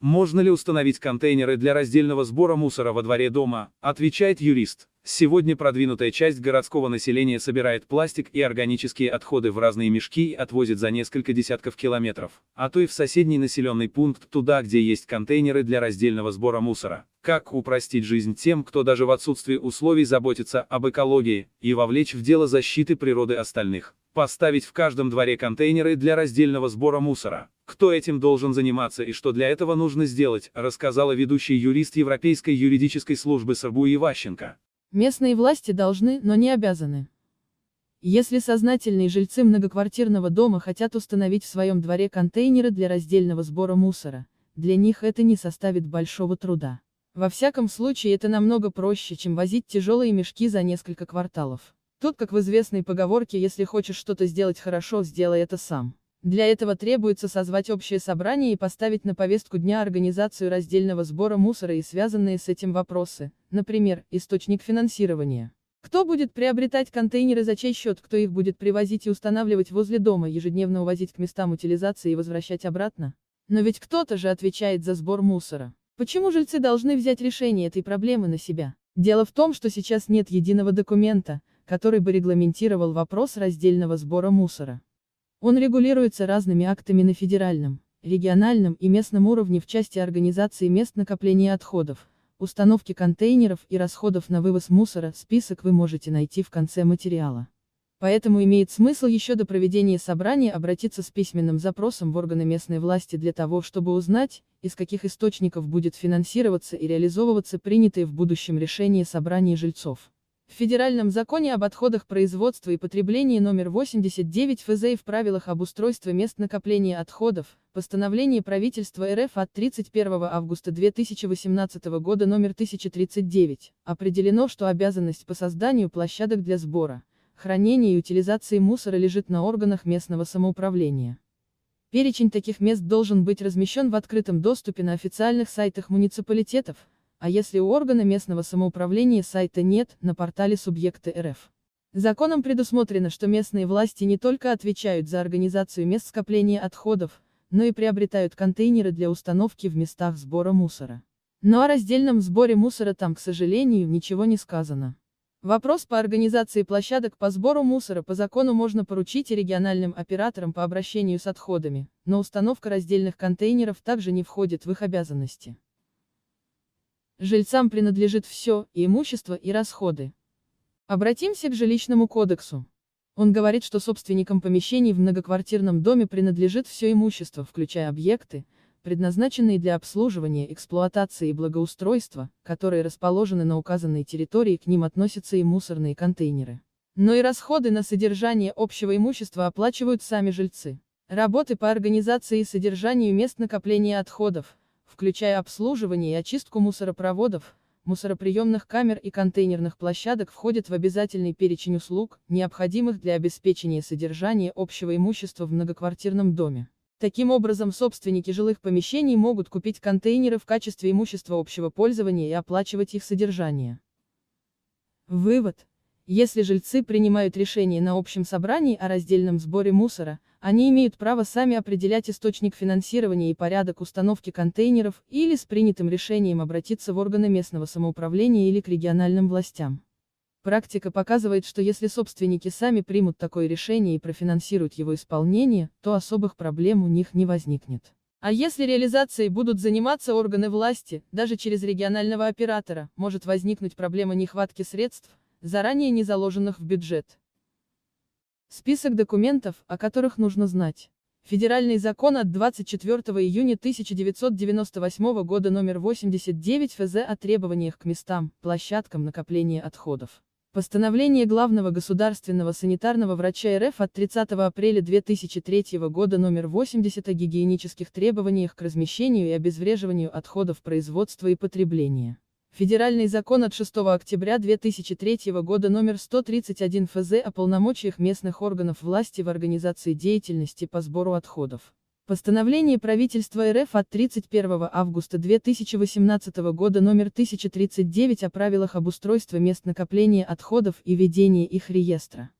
Можно ли установить контейнеры для раздельного сбора мусора во дворе дома? Отвечает юрист. Сегодня продвинутая часть городского населения собирает пластик и органические отходы в разные мешки и отвозит за несколько десятков километров, а то и в соседний населенный пункт туда, где есть контейнеры для раздельного сбора мусора. Как упростить жизнь тем, кто даже в отсутствии условий заботится об экологии, и вовлечь в дело защиты природы остальных? Поставить в каждом дворе контейнеры для раздельного сбора мусора. Кто этим должен заниматься и что для этого нужно сделать, рассказала ведущий юрист Европейской юридической службы Сарбу Иващенко. Местные власти должны, но не обязаны. Если сознательные жильцы многоквартирного дома хотят установить в своем дворе контейнеры для раздельного сбора мусора, для них это не составит большого труда. Во всяком случае это намного проще, чем возить тяжелые мешки за несколько кварталов. Тут, как в известной поговорке, если хочешь что-то сделать хорошо, сделай это сам. Для этого требуется созвать общее собрание и поставить на повестку дня организацию раздельного сбора мусора и связанные с этим вопросы, например, источник финансирования. Кто будет приобретать контейнеры за чей счет, кто их будет привозить и устанавливать возле дома, ежедневно увозить к местам утилизации и возвращать обратно? Но ведь кто-то же отвечает за сбор мусора. Почему жильцы должны взять решение этой проблемы на себя? Дело в том, что сейчас нет единого документа, который бы регламентировал вопрос раздельного сбора мусора. Он регулируется разными актами на федеральном, региональном и местном уровне в части организации мест накопления отходов, установки контейнеров и расходов на вывоз мусора, список вы можете найти в конце материала. Поэтому имеет смысл еще до проведения собрания обратиться с письменным запросом в органы местной власти для того, чтобы узнать, из каких источников будет финансироваться и реализовываться принятые в будущем решения собраний жильцов. В Федеральном законе об отходах производства и потреблении номер 89 ФЗ и в правилах об устройстве мест накопления отходов, постановление правительства РФ от 31 августа 2018 года номер 1039, определено, что обязанность по созданию площадок для сбора, хранения и утилизации мусора лежит на органах местного самоуправления. Перечень таких мест должен быть размещен в открытом доступе на официальных сайтах муниципалитетов, а если у органа местного самоуправления сайта нет, на портале субъекта РФ. Законом предусмотрено, что местные власти не только отвечают за организацию мест скопления отходов, но и приобретают контейнеры для установки в местах сбора мусора. Но о раздельном сборе мусора там, к сожалению, ничего не сказано. Вопрос по организации площадок по сбору мусора по закону можно поручить региональным операторам по обращению с отходами, но установка раздельных контейнеров также не входит в их обязанности. Жильцам принадлежит все, и имущество, и расходы. Обратимся к жилищному кодексу. Он говорит, что собственникам помещений в многоквартирном доме принадлежит все имущество, включая объекты, предназначенные для обслуживания, эксплуатации и благоустройства, которые расположены на указанной территории, к ним относятся и мусорные контейнеры. Но и расходы на содержание общего имущества оплачивают сами жильцы. Работы по организации и содержанию мест накопления отходов, включая обслуживание и очистку мусоропроводов, мусороприемных камер и контейнерных площадок входят в обязательный перечень услуг, необходимых для обеспечения содержания общего имущества в многоквартирном доме. Таким образом, собственники жилых помещений могут купить контейнеры в качестве имущества общего пользования и оплачивать их содержание. Вывод. Если жильцы принимают решение на общем собрании о раздельном сборе мусора, они имеют право сами определять источник финансирования и порядок установки контейнеров, или с принятым решением обратиться в органы местного самоуправления или к региональным властям. Практика показывает, что если собственники сами примут такое решение и профинансируют его исполнение, то особых проблем у них не возникнет. А если реализацией будут заниматься органы власти, даже через регионального оператора, может возникнуть проблема нехватки средств, заранее не заложенных в бюджет. Список документов, о которых нужно знать. Федеральный закон от 24 июня 1998 года номер 89 ФЗ о требованиях к местам, площадкам накопления отходов. Постановление главного государственного санитарного врача РФ от 30 апреля 2003 года номер 80 о гигиенических требованиях к размещению и обезвреживанию отходов производства и потребления. Федеральный закон от 6 октября 2003 года номер 131 ФЗ о полномочиях местных органов власти в организации деятельности по сбору отходов. Постановление правительства РФ от 31 августа 2018 года номер 1039 о правилах обустройства мест накопления отходов и ведения их реестра.